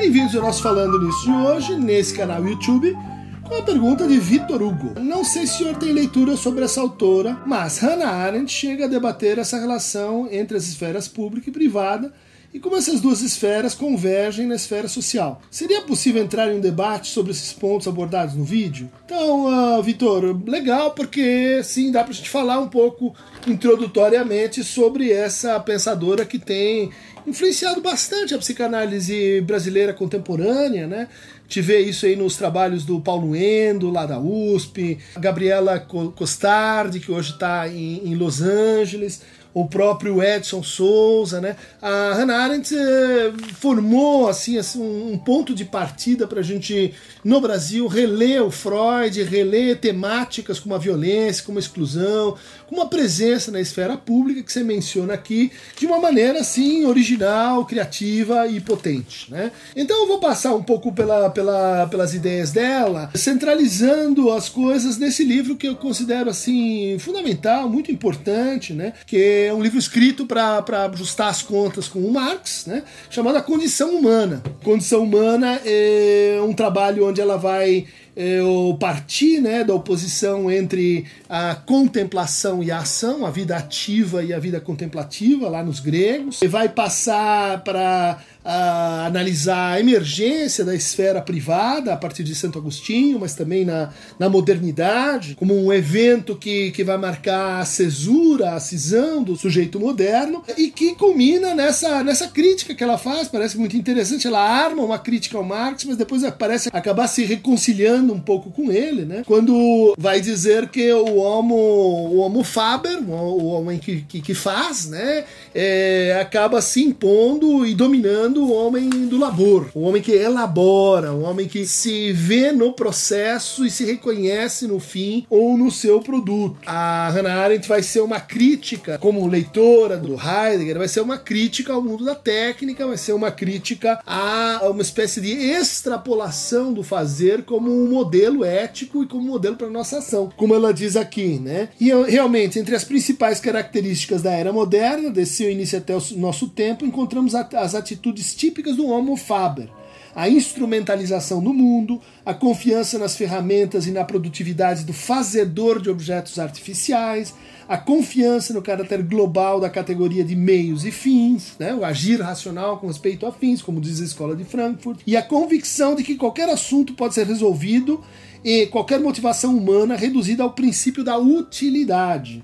Bem-vindos ao nosso Falando Nisso de hoje, nesse canal YouTube, com a pergunta de Vitor Hugo. Não sei se o senhor tem leitura sobre essa autora, mas Hannah Arendt chega a debater essa relação entre as esferas pública e privada e como essas duas esferas convergem na esfera social. Seria possível entrar em um debate sobre esses pontos abordados no vídeo? Então, uh, Vitor, legal, porque sim, dá para a gente falar um pouco introdutoriamente sobre essa pensadora que tem influenciado bastante a psicanálise brasileira contemporânea, né? Te vê isso aí nos trabalhos do Paulo Endo, lá da USP, Gabriela Costardi, que hoje está em, em Los Angeles, o próprio Edson Souza, né? A Hannah Arendt eh, formou assim, assim, um ponto de partida para a gente no Brasil reler o Freud, reler temáticas como a violência, como a exclusão, como a presença na esfera pública que você menciona aqui de uma maneira assim original, criativa e potente, né? Então eu vou passar um pouco pela, pela, pelas ideias dela, centralizando as coisas nesse livro que eu considero assim fundamental, muito importante, né? Que é um livro escrito para ajustar as contas com o Marx, né? chamado A Condição Humana. Condição Humana é um trabalho onde ela vai é, partir né, da oposição entre a contemplação e a ação, a vida ativa e a vida contemplativa, lá nos gregos. E vai passar para analisar a emergência da esfera privada a partir de Santo Agostinho, mas também na, na modernidade, como um evento que, que vai marcar a cesura, a cisão do sujeito moderno, e que culmina nessa, nessa crítica que ela faz, parece muito interessante, ela arma uma crítica ao Marx, mas depois parece acabar se reconciliando um pouco com ele, né? quando vai dizer que o homo, o homo faber, o homem que, que, que faz, né? É, acaba se impondo e dominando o homem do labor, o homem que elabora, o homem que se vê no processo e se reconhece no fim ou no seu produto. A Hannah Arendt vai ser uma crítica, como leitora do Heidegger, vai ser uma crítica ao mundo da técnica, vai ser uma crítica a uma espécie de extrapolação do fazer como um modelo ético e como modelo para nossa ação, como ela diz aqui, né? E realmente, entre as principais características da era moderna, desse seu início até o nosso tempo, encontramos as atitudes típicas do Homo faber. A instrumentalização do mundo, a confiança nas ferramentas e na produtividade do fazedor de objetos artificiais, a confiança no caráter global da categoria de meios e fins, né, o agir racional com respeito a fins, como diz a Escola de Frankfurt, e a convicção de que qualquer assunto pode ser resolvido e qualquer motivação humana reduzida ao princípio da utilidade.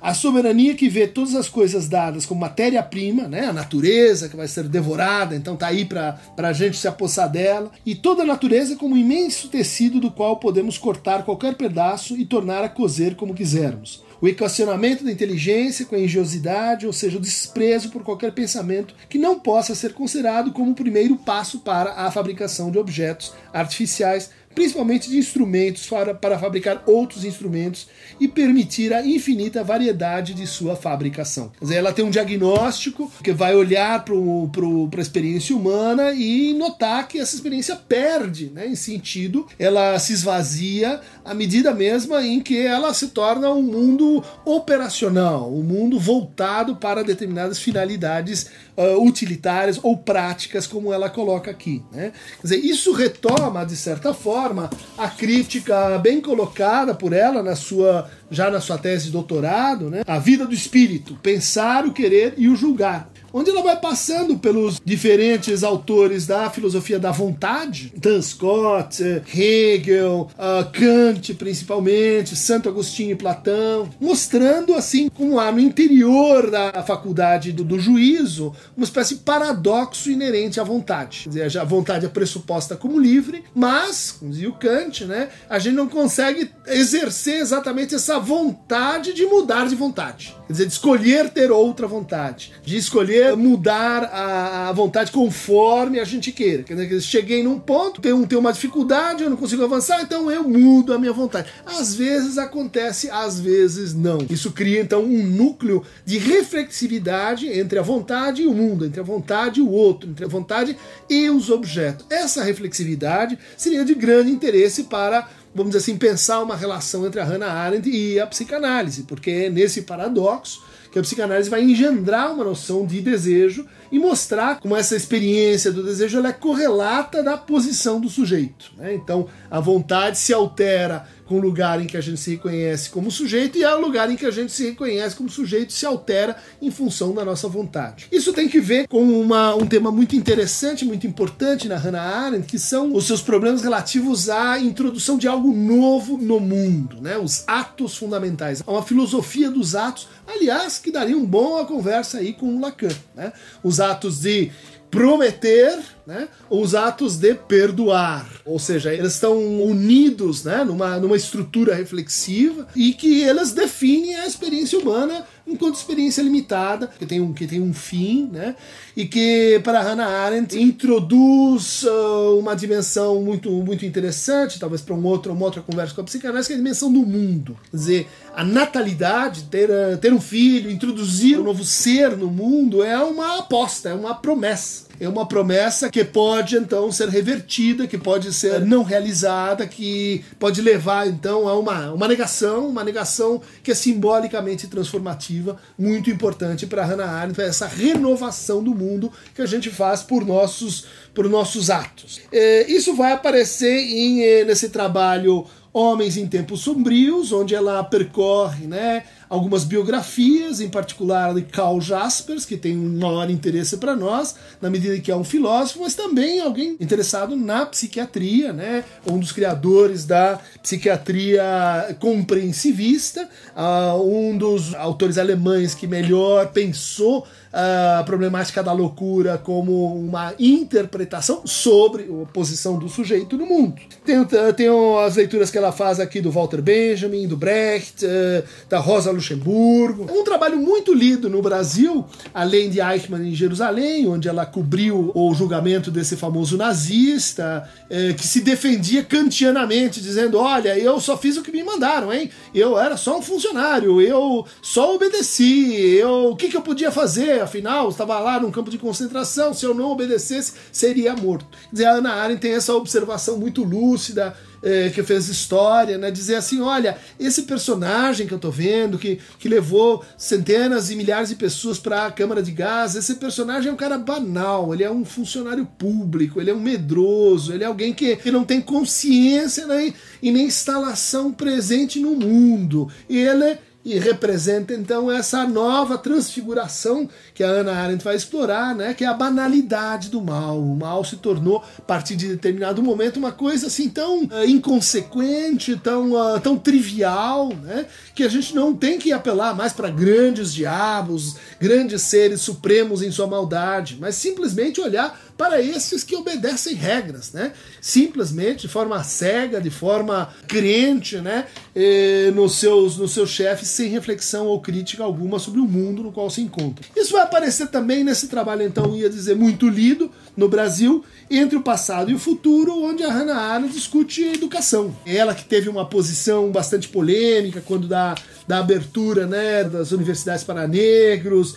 A soberania que vê todas as coisas dadas como matéria-prima, né? a natureza que vai ser devorada, então tá aí para a gente se apossar dela, e toda a natureza como um imenso tecido do qual podemos cortar qualquer pedaço e tornar a cozer como quisermos. O equacionamento da inteligência com a engenhosidade, ou seja, o desprezo por qualquer pensamento que não possa ser considerado como o primeiro passo para a fabricação de objetos artificiais principalmente de instrumentos para, para fabricar outros instrumentos e permitir a infinita variedade de sua fabricação. Quer dizer, ela tem um diagnóstico que vai olhar para a experiência humana e notar que essa experiência perde né, em sentido, ela se esvazia à medida mesma em que ela se torna um mundo operacional, um mundo voltado para determinadas finalidades uh, utilitárias ou práticas, como ela coloca aqui. Né? Quer dizer, isso retoma, de certa forma, a crítica bem colocada por ela na sua já na sua tese de doutorado, né? a vida do espírito, pensar, o querer e o julgar onde ela vai passando pelos diferentes autores da filosofia da vontade, Dan Scott, eh, Hegel, uh, Kant principalmente, Santo Agostinho e Platão, mostrando assim como há no interior da faculdade do, do juízo uma espécie de paradoxo inerente à vontade. Quer dizer, a vontade é pressuposta como livre, mas, como dizia o Kant, né, a gente não consegue exercer exatamente essa vontade de mudar de vontade. Quer dizer, de escolher ter outra vontade, de escolher mudar a, a vontade conforme a gente queira. Quer dizer, cheguei num ponto, tenho, tenho uma dificuldade, eu não consigo avançar, então eu mudo a minha vontade. Às vezes acontece, às vezes não. Isso cria então um núcleo de reflexividade entre a vontade e o mundo, entre a vontade e o outro, entre a vontade e os objetos. Essa reflexividade seria de grande interesse para vamos dizer assim, pensar uma relação entre a Hannah Arendt e a psicanálise, porque é nesse paradoxo que a psicanálise vai engendrar uma noção de desejo e mostrar como essa experiência do desejo ela é correlata da posição do sujeito. Né? Então, a vontade se altera com o lugar em que a gente se reconhece como sujeito e é o lugar em que a gente se reconhece como sujeito se altera em função da nossa vontade. Isso tem que ver com uma, um tema muito interessante, muito importante na Hannah Arendt, que são os seus problemas relativos à introdução de algo novo no mundo, né? os atos fundamentais. Uma filosofia dos atos, aliás, que daria um bom a conversa aí com o Lacan. Né? Os atos de prometer, né, os atos de perdoar. Ou seja, eles estão unidos né, numa, numa estrutura reflexiva e que elas definem a experiência humana enquanto experiência limitada, que tem um, que tem um fim, né? E que para Hannah Arendt introduz uh, uma dimensão muito, muito interessante, talvez para um outro, uma outra conversa com a psicanálise, que é a dimensão do mundo. Quer dizer, a natalidade, ter, uh, ter um filho, introduzir um novo ser no mundo é uma aposta, é uma promessa é uma promessa que pode então ser revertida, que pode ser não realizada, que pode levar então a uma, uma negação, uma negação que é simbolicamente transformativa, muito importante para Hannah Arendt, essa renovação do mundo que a gente faz por nossos, por nossos atos. É, isso vai aparecer em, eh, nesse trabalho Homens em Tempos Sombrios, onde ela percorre né, algumas biografias, em particular de Carl Jaspers, que tem um maior interesse para nós, na medida que é um filósofo, mas também alguém interessado na psiquiatria, né, um dos criadores da psiquiatria compreensivista, uh, um dos autores alemães que melhor pensou a problemática da loucura como uma interpretação sobre a posição do sujeito no mundo. Tem, tem as leituras que ela faz aqui do Walter Benjamin, do Brecht, eh, da Rosa Luxemburgo. Um trabalho muito lido no Brasil, além de Eichmann em Jerusalém, onde ela cobriu o julgamento desse famoso nazista, eh, que se defendia kantianamente, dizendo: Olha, eu só fiz o que me mandaram, hein? Eu era só um funcionário, eu só obedeci, eu, o que, que eu podia fazer? Afinal, estava lá num campo de concentração, se eu não obedecesse, seria morto. Quer dizer, a Ana Arendt tem essa observação muito lúcida, é, que fez história, né? Dizer assim, olha, esse personagem que eu tô vendo, que, que levou centenas e milhares de pessoas para a Câmara de Gás, esse personagem é um cara banal, ele é um funcionário público, ele é um medroso, ele é alguém que, que não tem consciência né? e nem instalação presente no mundo. E ele e representa então essa nova transfiguração que a Ana Arendt vai explorar, né, que é a banalidade do mal. O mal se tornou, a partir de determinado momento, uma coisa assim tão uh, inconsequente, tão, uh, tão trivial, né, que a gente não tem que apelar mais para grandes diabos, grandes seres supremos em sua maldade, mas simplesmente olhar para esses que obedecem regras, né? Simplesmente de forma cega, de forma crente, né? E nos seus, nos seus chefes, sem reflexão ou crítica alguma sobre o mundo no qual se encontra. Isso vai aparecer também nesse trabalho, então, ia dizer, muito lido no Brasil, entre o passado e o futuro, onde a Hannah Arendt discute educação. Ela que teve uma posição bastante polêmica quando da, da abertura né, das universidades para negros,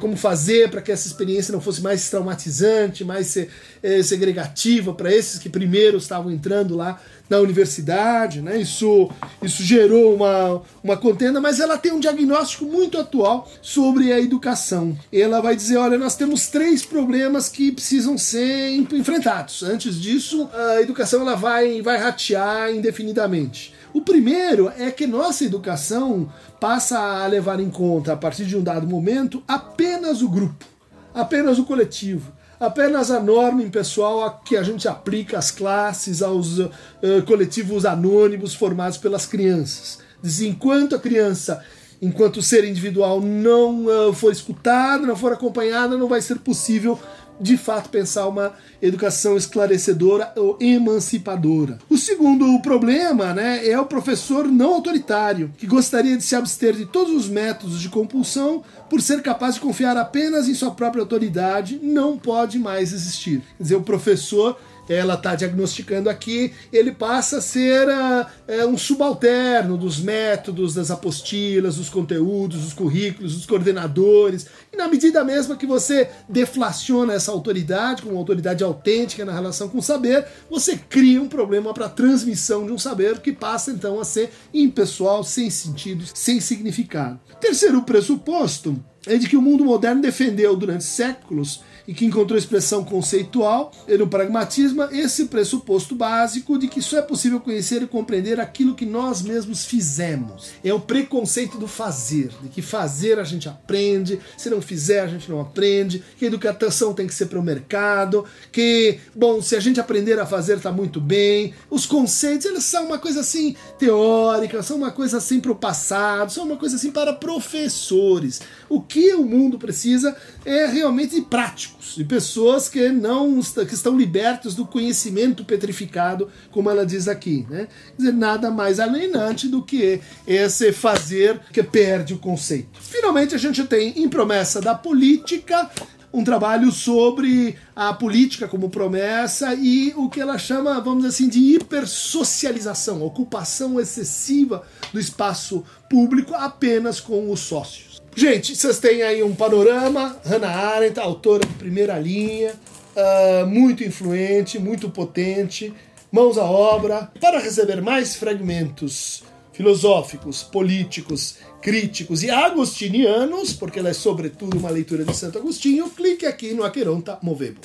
como fazer para que essa experiência não fosse mais traumatizante, mais eh, segregativa para esses que primeiro estavam entrando lá na universidade, né? Isso, isso gerou uma, uma contenda, mas ela tem um diagnóstico muito atual sobre a educação. Ela vai dizer: olha, nós temos três problemas que precisam ser enfrentados. Antes disso, a educação ela vai, vai ratear indefinidamente. O primeiro é que nossa educação passa a levar em conta, a partir de um dado momento, apenas o grupo, apenas o coletivo apenas a norma impessoal a que a gente aplica às classes, aos uh, coletivos anônimos formados pelas crianças. Diz, enquanto a criança, enquanto ser individual não uh, for escutada, não for acompanhada, não vai ser possível de fato pensar uma educação esclarecedora ou emancipadora. O segundo problema né, é o professor não autoritário, que gostaria de se abster de todos os métodos de compulsão por ser capaz de confiar apenas em sua própria autoridade, não pode mais existir. Quer dizer, o professor ela está diagnosticando aqui, ele passa a ser uh, um subalterno dos métodos, das apostilas, dos conteúdos, dos currículos, dos coordenadores. E na medida mesma que você deflaciona essa autoridade, como uma autoridade autêntica na relação com o saber, você cria um problema para a transmissão de um saber que passa então a ser impessoal, sem sentido, sem significado. Terceiro pressuposto é de que o mundo moderno defendeu durante séculos e que encontrou expressão conceitual no pragmatismo esse pressuposto básico de que só é possível conhecer e compreender aquilo que nós mesmos fizemos. É o preconceito do fazer, de que fazer a gente aprende, se não fizer a gente não aprende, que a educação tem que ser para o mercado, que, bom, se a gente aprender a fazer está muito bem. Os conceitos, eles são uma coisa assim teórica, são uma coisa assim para o passado, são uma coisa assim para professores. O que o mundo precisa é realmente de de pessoas que não que estão libertas do conhecimento petrificado, como ela diz aqui. Né? Quer dizer, nada mais alienante do que esse fazer que perde o conceito. Finalmente, a gente tem em promessa da política um trabalho sobre a política como promessa e o que ela chama, vamos dizer assim, de hipersocialização, ocupação excessiva do espaço público apenas com os sócios. Gente, vocês têm aí um panorama. Hannah Arendt, autora de primeira linha, uh, muito influente, muito potente. Mãos à obra. Para receber mais fragmentos filosóficos, políticos, críticos e agostinianos, porque ela é sobretudo uma leitura de Santo Agostinho, clique aqui no Aqueronta Movebo.